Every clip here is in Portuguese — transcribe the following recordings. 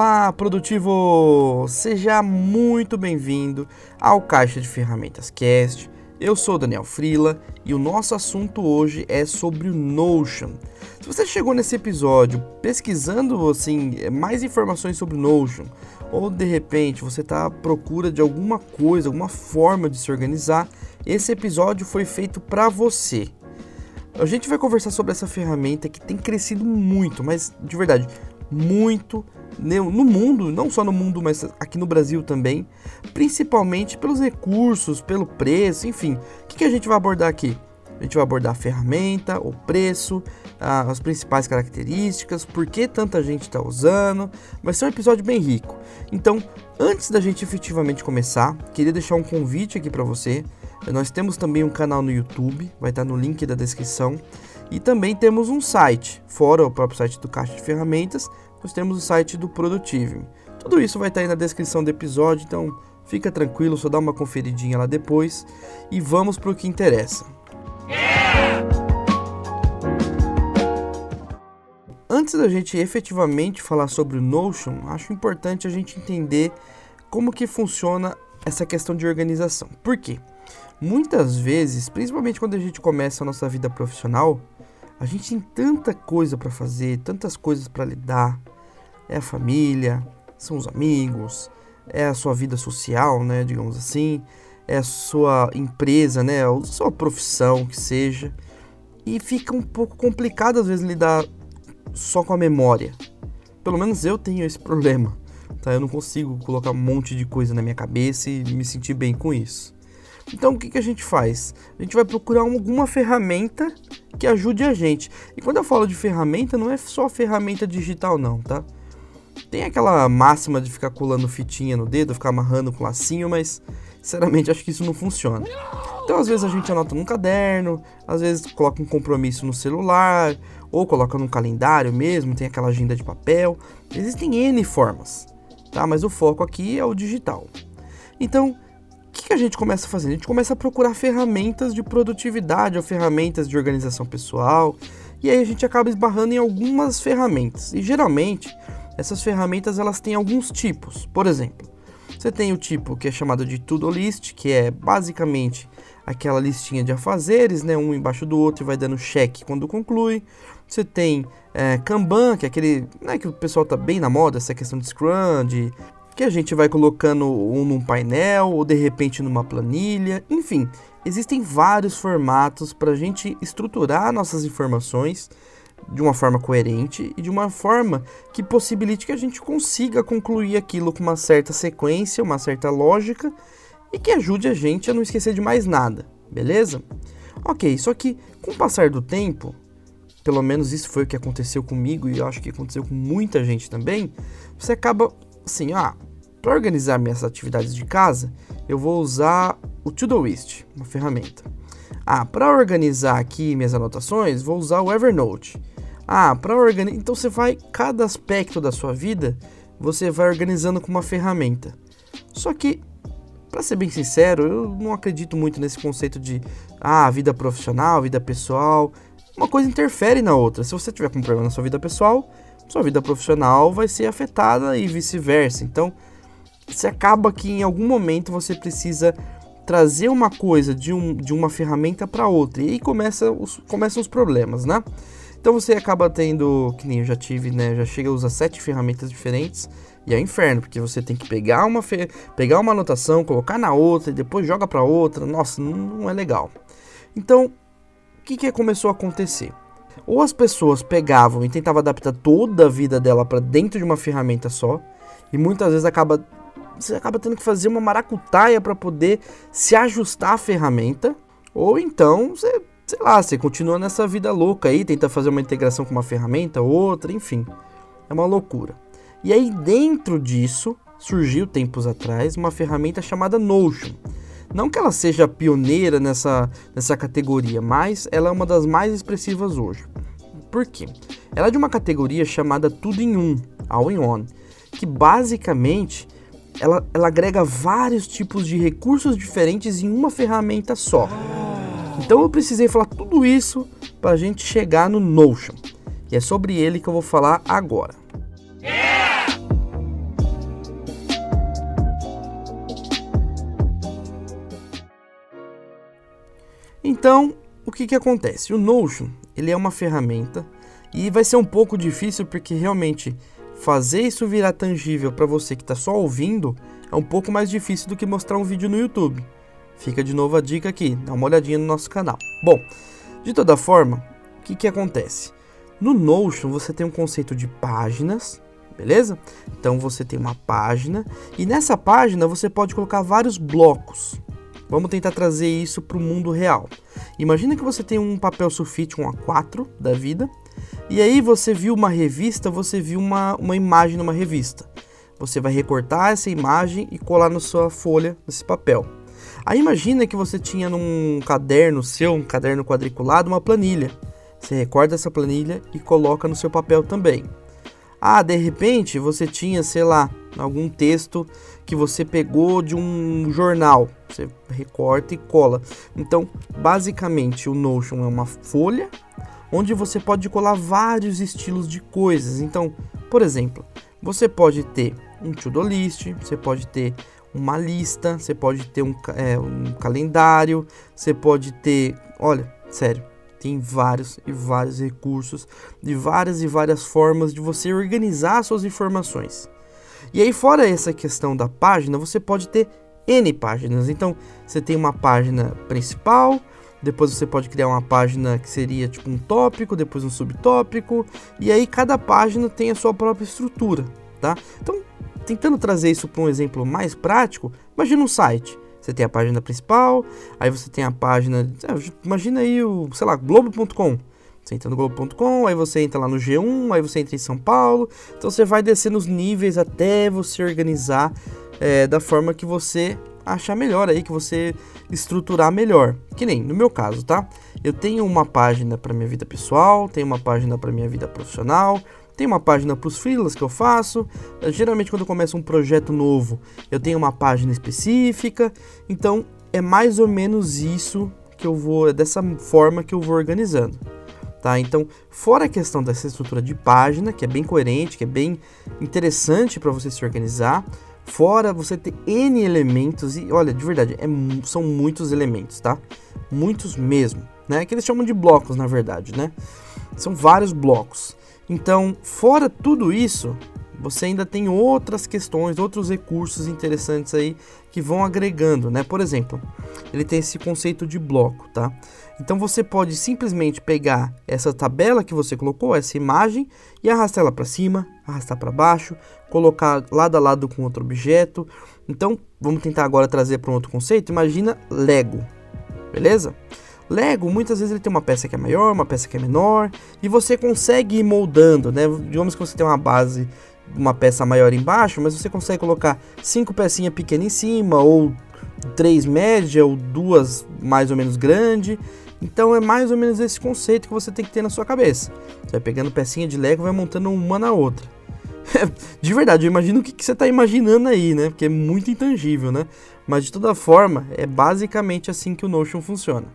Olá, produtivo! Seja muito bem-vindo ao Caixa de Ferramentas Cast. Eu sou Daniel Frila e o nosso assunto hoje é sobre o Notion. Se você chegou nesse episódio pesquisando assim mais informações sobre o Notion, ou de repente você está à procura de alguma coisa, alguma forma de se organizar, esse episódio foi feito para você. A gente vai conversar sobre essa ferramenta que tem crescido muito, mas de verdade, muito no mundo, não só no mundo, mas aqui no Brasil também, principalmente pelos recursos, pelo preço, enfim. O que, que a gente vai abordar aqui? A gente vai abordar a ferramenta, o preço, as principais características, por que tanta gente está usando. Vai ser um episódio bem rico. Então, antes da gente efetivamente começar, queria deixar um convite aqui para você. Nós temos também um canal no YouTube, vai estar no link da descrição. E também temos um site, fora o próprio site do Caixa de Ferramentas, nós temos o site do Productive. Tudo isso vai estar aí na descrição do episódio, então fica tranquilo, só dá uma conferidinha lá depois e vamos para o que interessa. Antes da gente efetivamente falar sobre o Notion, acho importante a gente entender como que funciona essa questão de organização. Por quê? Muitas vezes, principalmente quando a gente começa a nossa vida profissional, a gente tem tanta coisa para fazer, tantas coisas para lidar. É a família, são os amigos, é a sua vida social, né, digamos assim, é a sua empresa, né, a sua profissão que seja. E fica um pouco complicado às vezes lidar só com a memória. Pelo menos eu tenho esse problema, tá? Eu não consigo colocar um monte de coisa na minha cabeça e me sentir bem com isso. Então o que, que a gente faz? A gente vai procurar alguma ferramenta que ajude a gente. E quando eu falo de ferramenta, não é só ferramenta digital não, tá? Tem aquela máxima de ficar colando fitinha no dedo, ficar amarrando com lacinho, mas sinceramente acho que isso não funciona. Então às vezes a gente anota num caderno, às vezes coloca um compromisso no celular, ou coloca num calendário mesmo, tem aquela agenda de papel. Existem N formas, tá? Mas o foco aqui é o digital. Então, que, que a gente começa a fazer? A gente começa a procurar ferramentas de produtividade ou ferramentas de organização pessoal, e aí a gente acaba esbarrando em algumas ferramentas. E geralmente, essas ferramentas elas têm alguns tipos. Por exemplo, você tem o tipo que é chamado de to-do list, que é basicamente aquela listinha de afazeres, né, um embaixo do outro e vai dando check quando conclui. Você tem é, Kanban, que é aquele, né, que o pessoal tá bem na moda, essa questão de Scrum, de que a gente vai colocando um num painel ou de repente numa planilha, enfim, existem vários formatos para a gente estruturar nossas informações de uma forma coerente e de uma forma que possibilite que a gente consiga concluir aquilo com uma certa sequência, uma certa lógica e que ajude a gente a não esquecer de mais nada, beleza? Ok, só que com o passar do tempo, pelo menos isso foi o que aconteceu comigo e eu acho que aconteceu com muita gente também, você acaba assim, ah, para organizar minhas atividades de casa, eu vou usar o Todoist, uma ferramenta. Ah, para organizar aqui minhas anotações, vou usar o Evernote. Ah, para organizar, então você vai cada aspecto da sua vida, você vai organizando com uma ferramenta. Só que, para ser bem sincero, eu não acredito muito nesse conceito de ah, vida profissional, vida pessoal. Uma coisa interfere na outra. Se você tiver com um problema na sua vida pessoal, sua vida profissional vai ser afetada e vice-versa. Então, você acaba que em algum momento você precisa trazer uma coisa de, um, de uma ferramenta para outra. E aí começa os, começam os problemas, né? Então você acaba tendo, que nem eu já tive, né? Já chega a usar sete ferramentas diferentes e é inferno, porque você tem que pegar uma, pegar uma anotação, colocar na outra e depois joga para outra. Nossa, não, não, é legal. Então, o que, que começou a acontecer? Ou as pessoas pegavam e tentavam adaptar toda a vida dela para dentro de uma ferramenta só, e muitas vezes acaba você acaba tendo que fazer uma maracutaia para poder se ajustar à ferramenta, ou então você, sei lá, você continua nessa vida louca aí, tenta fazer uma integração com uma ferramenta, outra, enfim. É uma loucura. E aí dentro disso surgiu tempos atrás uma ferramenta chamada Notion. Não que ela seja pioneira nessa, nessa categoria, mas ela é uma das mais expressivas hoje. Por quê? Ela é de uma categoria chamada Tudo em Um, All in One, que basicamente ela, ela agrega vários tipos de recursos diferentes em uma ferramenta só. Então eu precisei falar tudo isso para a gente chegar no Notion. E é sobre ele que eu vou falar agora. Então, o que, que acontece? O Notion ele é uma ferramenta e vai ser um pouco difícil porque realmente fazer isso virar tangível para você que está só ouvindo é um pouco mais difícil do que mostrar um vídeo no YouTube. Fica de novo a dica aqui, dá uma olhadinha no nosso canal. Bom, de toda forma, o que, que acontece? No Notion você tem um conceito de páginas, beleza? Então você tem uma página e nessa página você pode colocar vários blocos. Vamos tentar trazer isso para o mundo real. Imagina que você tem um papel sulfite, um A4 da vida, e aí você viu uma revista, você viu uma, uma imagem numa revista. Você vai recortar essa imagem e colar na sua folha, nesse papel. Aí imagina que você tinha num caderno seu, um caderno quadriculado, uma planilha. Você recorta essa planilha e coloca no seu papel também. Ah, de repente você tinha, sei lá, algum texto que você pegou de um jornal. Você recorta e cola. Então, basicamente, o Notion é uma folha onde você pode colar vários estilos de coisas. Então, por exemplo, você pode ter um to-do list, você pode ter uma lista, você pode ter um, é, um calendário, você pode ter. Olha, sério, tem vários e vários recursos, de várias e várias formas de você organizar suas informações. E aí, fora essa questão da página, você pode ter N páginas. Então, você tem uma página principal, depois você pode criar uma página que seria tipo um tópico, depois um subtópico, e aí cada página tem a sua própria estrutura, tá? Então, tentando trazer isso para um exemplo mais prático, imagina um site. Você tem a página principal, aí você tem a página, é, imagina aí o, sei lá, globo.com. Você entra no Globo.com, aí você entra lá no G1, aí você entra em São Paulo. Então você vai descendo os níveis até você organizar é, da forma que você achar melhor aí, que você estruturar melhor. Que nem no meu caso, tá? Eu tenho uma página para minha vida pessoal, tenho uma página para minha vida profissional, tem uma página para os freelas que eu faço. Eu, geralmente quando eu começo um projeto novo, eu tenho uma página específica. Então é mais ou menos isso que eu vou, é dessa forma que eu vou organizando tá? Então, fora a questão dessa estrutura de página, que é bem coerente, que é bem interessante para você se organizar, fora você ter N elementos, e olha, de verdade, é, são muitos elementos, tá? Muitos mesmo, né? Que eles chamam de blocos, na verdade, né? São vários blocos. Então, fora tudo isso, você ainda tem outras questões, outros recursos interessantes aí que vão agregando, né? Por exemplo, ele tem esse conceito de bloco, tá? Então você pode simplesmente pegar essa tabela que você colocou, essa imagem, e arrastar ela para cima, arrastar para baixo, colocar lado a lado com outro objeto. Então, vamos tentar agora trazer para um outro conceito. Imagina Lego, beleza? Lego, muitas vezes ele tem uma peça que é maior, uma peça que é menor, e você consegue ir moldando, né? Digamos que você tem uma base uma peça maior embaixo, mas você consegue colocar cinco pecinhas pequenas em cima, ou três média, ou duas mais ou menos grande. Então é mais ou menos esse conceito que você tem que ter na sua cabeça. Você vai pegando pecinha de Lego e vai montando uma na outra. de verdade, eu imagino o que, que você está imaginando aí, né? Porque é muito intangível, né? Mas de toda forma, é basicamente assim que o Notion funciona.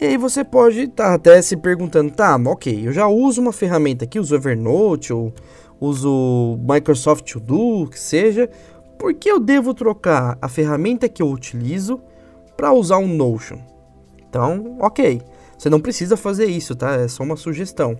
E aí você pode estar tá até se perguntando, tá, ok, eu já uso uma ferramenta aqui, uso Evernote, ou uso Microsoft To Do, que seja, por que eu devo trocar a ferramenta que eu utilizo para usar um Notion? Então, ok, você não precisa fazer isso, tá? É só uma sugestão.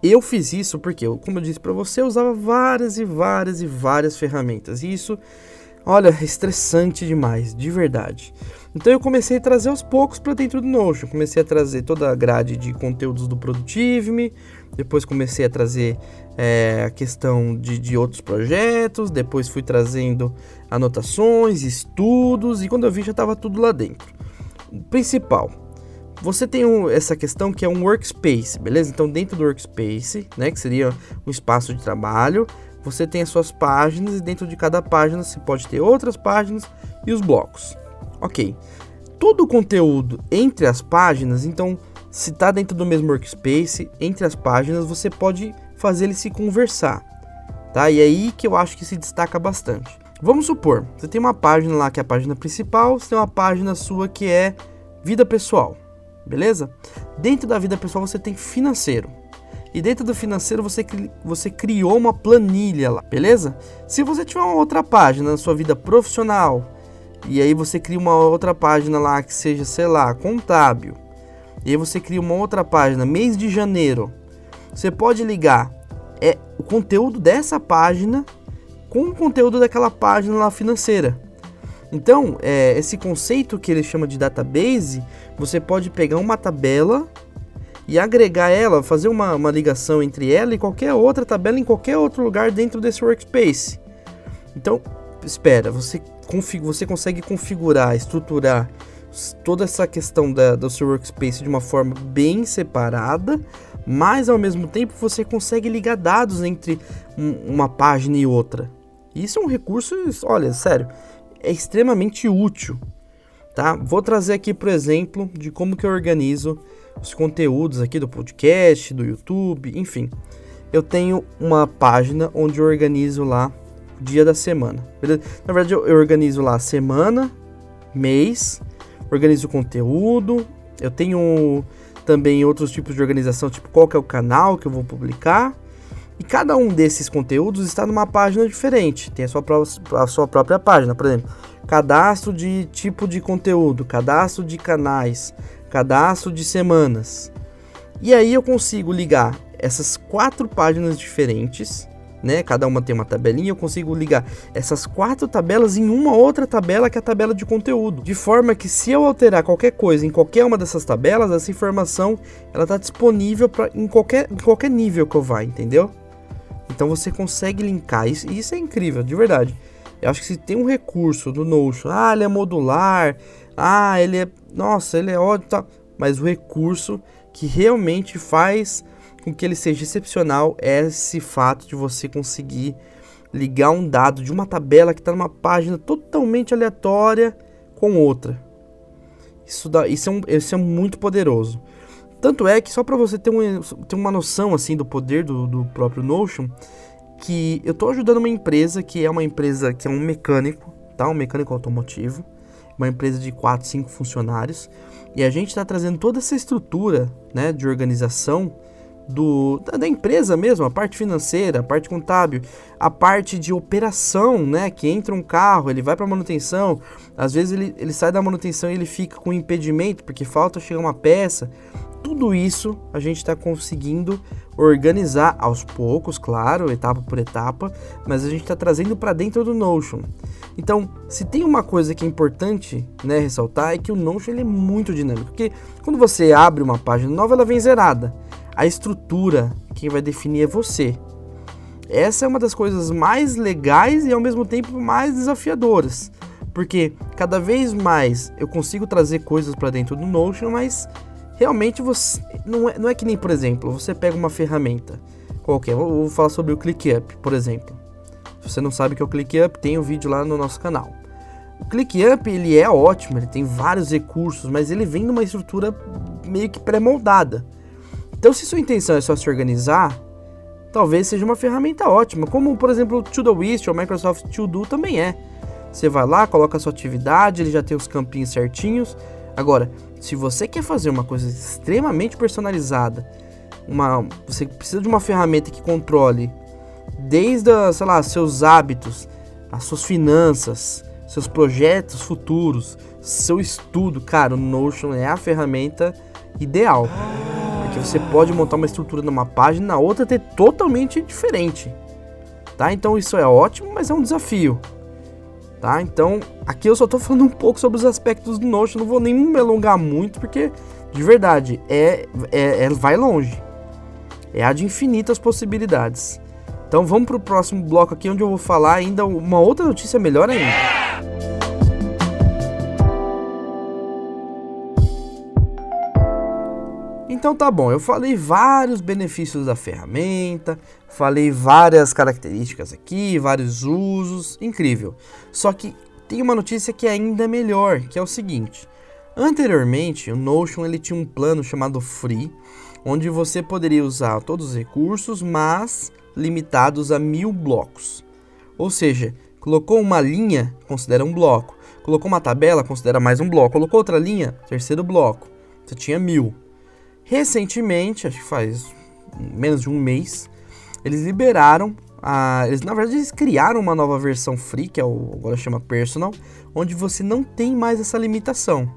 Eu fiz isso porque, como eu disse para você, eu usava várias e várias e várias ferramentas. E isso, olha, é estressante demais, de verdade. Então eu comecei a trazer aos poucos para dentro do Notion. Comecei a trazer toda a grade de conteúdos do Produtive-me, depois comecei a trazer é, a questão de, de outros projetos, depois fui trazendo anotações, estudos, e quando eu vi já estava tudo lá dentro. Principal, você tem um, essa questão que é um workspace, beleza? Então dentro do workspace, né, que seria um espaço de trabalho, você tem as suas páginas e dentro de cada página você pode ter outras páginas e os blocos. Ok. Todo o conteúdo entre as páginas, então, se está dentro do mesmo workspace, entre as páginas, você pode fazer ele se conversar, tá? E é aí que eu acho que se destaca bastante. Vamos supor, você tem uma página lá que é a página principal, você tem uma página sua que é vida pessoal, beleza? Dentro da vida pessoal você tem financeiro. e dentro do financeiro você, você criou uma planilha lá, beleza? Se você tiver uma outra página na sua vida profissional, e aí você cria uma outra página lá que seja, sei lá, contábil, e aí você cria uma outra página, mês de janeiro, você pode ligar é, o conteúdo dessa página com o conteúdo daquela página lá financeira. Então, é, esse conceito que ele chama de database, você pode pegar uma tabela e agregar ela, fazer uma, uma ligação entre ela e qualquer outra tabela em qualquer outro lugar dentro desse workspace. Então, espera, você, você consegue configurar, estruturar toda essa questão da, do seu workspace de uma forma bem separada, mas ao mesmo tempo você consegue ligar dados entre um, uma página e outra. Isso é um recurso, olha, sério, é extremamente útil. Tá? Vou trazer aqui, por exemplo, de como que eu organizo os conteúdos aqui do podcast, do YouTube, enfim. Eu tenho uma página onde eu organizo lá dia da semana. Beleza? Na verdade, eu organizo lá semana, mês, organizo o conteúdo. Eu tenho também outros tipos de organização, tipo qual que é o canal que eu vou publicar. E cada um desses conteúdos está numa página diferente, tem a sua, a sua própria página, por exemplo, cadastro de tipo de conteúdo, cadastro de canais, cadastro de semanas. E aí eu consigo ligar essas quatro páginas diferentes, né? Cada uma tem uma tabelinha, eu consigo ligar essas quatro tabelas em uma outra tabela que é a tabela de conteúdo, de forma que se eu alterar qualquer coisa em qualquer uma dessas tabelas, essa informação ela está disponível para em qualquer, em qualquer nível que eu vá, entendeu? Então você consegue linkar isso, isso é incrível, de verdade. Eu acho que se tem um recurso do Notion, ah, ele é modular, ah, ele é, nossa, ele é ótimo, tá. mas o recurso que realmente faz com que ele seja excepcional é esse fato de você conseguir ligar um dado de uma tabela que está numa página totalmente aleatória com outra. Isso, dá, isso, é, um, isso é muito poderoso. Tanto é que, só para você ter, um, ter uma noção assim do poder do, do próprio Notion, que eu estou ajudando uma empresa que é uma empresa que é um mecânico, tá? Um mecânico automotivo, uma empresa de 4, 5 funcionários, e a gente está trazendo toda essa estrutura né, de organização do, da, da, empresa mesmo, a parte financeira, a parte contábil, a parte de operação, né? Que entra um carro, ele vai para manutenção, às vezes ele, ele sai da manutenção e ele fica com impedimento porque falta chegar uma peça tudo isso a gente está conseguindo organizar aos poucos, claro, etapa por etapa, mas a gente está trazendo para dentro do Notion. Então, se tem uma coisa que é importante né, ressaltar é que o Notion ele é muito dinâmico, porque quando você abre uma página nova, ela vem zerada. A estrutura, quem vai definir é você. Essa é uma das coisas mais legais e ao mesmo tempo mais desafiadoras, porque cada vez mais eu consigo trazer coisas para dentro do Notion, mas realmente você não é, não é que nem, por exemplo, você pega uma ferramenta qualquer, vou, falar sobre o ClickUp, por exemplo. Se você não sabe o que é o ClickUp, tem um vídeo lá no nosso canal. O ClickUp ele é ótimo, ele tem vários recursos, mas ele vem numa estrutura meio que pré-moldada. Então, se sua intenção é só se organizar, talvez seja uma ferramenta ótima, como por exemplo o Todoist ou Microsoft To Do também é. Você vai lá, coloca a sua atividade, ele já tem os campinhos certinhos. Agora, se você quer fazer uma coisa extremamente personalizada, uma, você precisa de uma ferramenta que controle desde, sei lá, seus hábitos, as suas finanças, seus projetos futuros, seu estudo, cara, o Notion é a ferramenta ideal. Porque você pode montar uma estrutura numa página, na outra ter totalmente diferente. Tá? Então isso é ótimo, mas é um desafio tá? Então, aqui eu só tô falando um pouco sobre os aspectos do Notion, não vou nem me alongar muito, porque, de verdade, é, é, é vai longe. É a de infinitas possibilidades. Então vamos pro próximo bloco aqui, onde eu vou falar ainda uma outra notícia melhor ainda. Então tá bom, eu falei vários benefícios da ferramenta, falei várias características aqui, vários usos, incrível. Só que tem uma notícia que é ainda melhor, que é o seguinte. Anteriormente, o Notion ele tinha um plano chamado Free, onde você poderia usar todos os recursos, mas limitados a mil blocos. Ou seja, colocou uma linha, considera um bloco. Colocou uma tabela, considera mais um bloco. Colocou outra linha, terceiro bloco. Você tinha mil. Recentemente, acho que faz menos de um mês, eles liberaram a, eles na verdade eles criaram uma nova versão free, que é o agora chama Personal, onde você não tem mais essa limitação.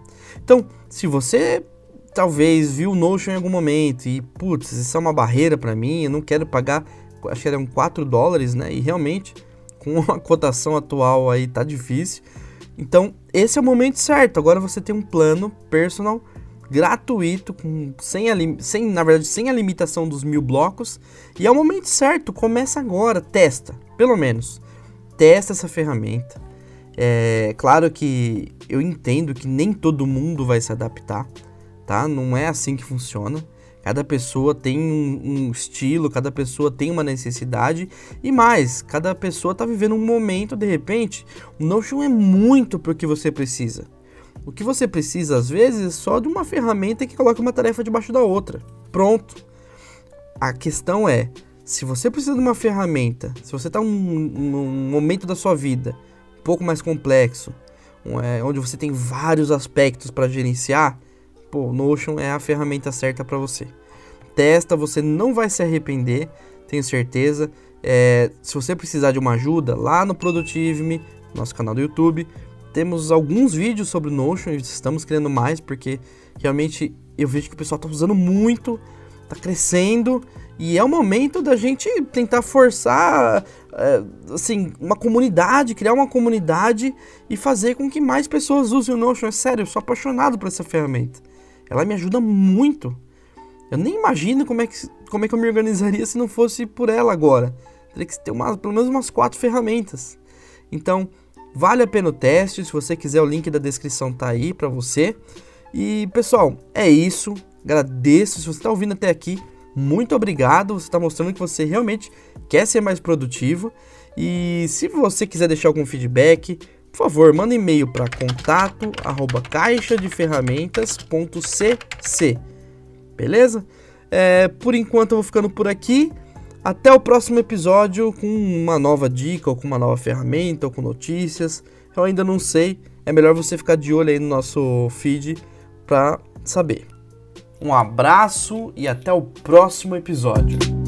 Então, se você talvez viu o Notion em algum momento e putz, isso é uma barreira para mim, eu não quero pagar, acho que eram 4 dólares, né? E realmente com a cotação atual aí tá difícil. Então, esse é o momento certo. Agora você tem um plano personal gratuito, com, sem, a, sem, na verdade, sem a limitação dos mil blocos. E é o momento certo, começa agora, testa, pelo menos. Testa essa ferramenta. É claro que eu entendo que nem todo mundo vai se adaptar, tá? Não é assim que funciona. Cada pessoa tem um, um, estilo, cada pessoa tem uma necessidade e mais, cada pessoa está vivendo um momento, de repente, o Notion é muito para o que você precisa. O que você precisa, às vezes, é só de uma ferramenta que coloca uma tarefa debaixo da outra. Pronto. A questão é, se você precisa de uma ferramenta, se você está num, num momento da sua vida um pouco mais complexo, é, onde você tem vários aspectos para gerenciar, pô, Notion é a ferramenta certa para você. Testa, você não vai se arrepender, tenho certeza. É, se você precisar de uma ajuda, lá no Productive nosso canal do YouTube, temos alguns vídeos sobre Notion, estamos criando mais, porque realmente eu vejo que o pessoal está usando muito, está crescendo, e é o momento da gente tentar forçar, é, assim, uma comunidade, criar uma comunidade e fazer com que mais pessoas usem o Notion. É sério, eu sou apaixonado por essa ferramenta. Ela me ajuda muito. Eu nem imagino como é que, como é que eu me organizaria se não fosse por ela agora. Teria que ter pelo menos umas quatro ferramentas. Então, Vale a pena o teste, se você quiser o link da descrição tá aí para você. E pessoal, é isso. Agradeço se você está ouvindo até aqui. Muito obrigado, você está mostrando que você realmente quer ser mais produtivo. E se você quiser deixar algum feedback, por favor, manda e-mail para contato caixadeferramentas.cc. Beleza? É, por enquanto eu vou ficando por aqui. Até o próximo episódio com uma nova dica, ou com uma nova ferramenta, ou com notícias. Eu ainda não sei. É melhor você ficar de olho aí no nosso feed para saber. Um abraço e até o próximo episódio.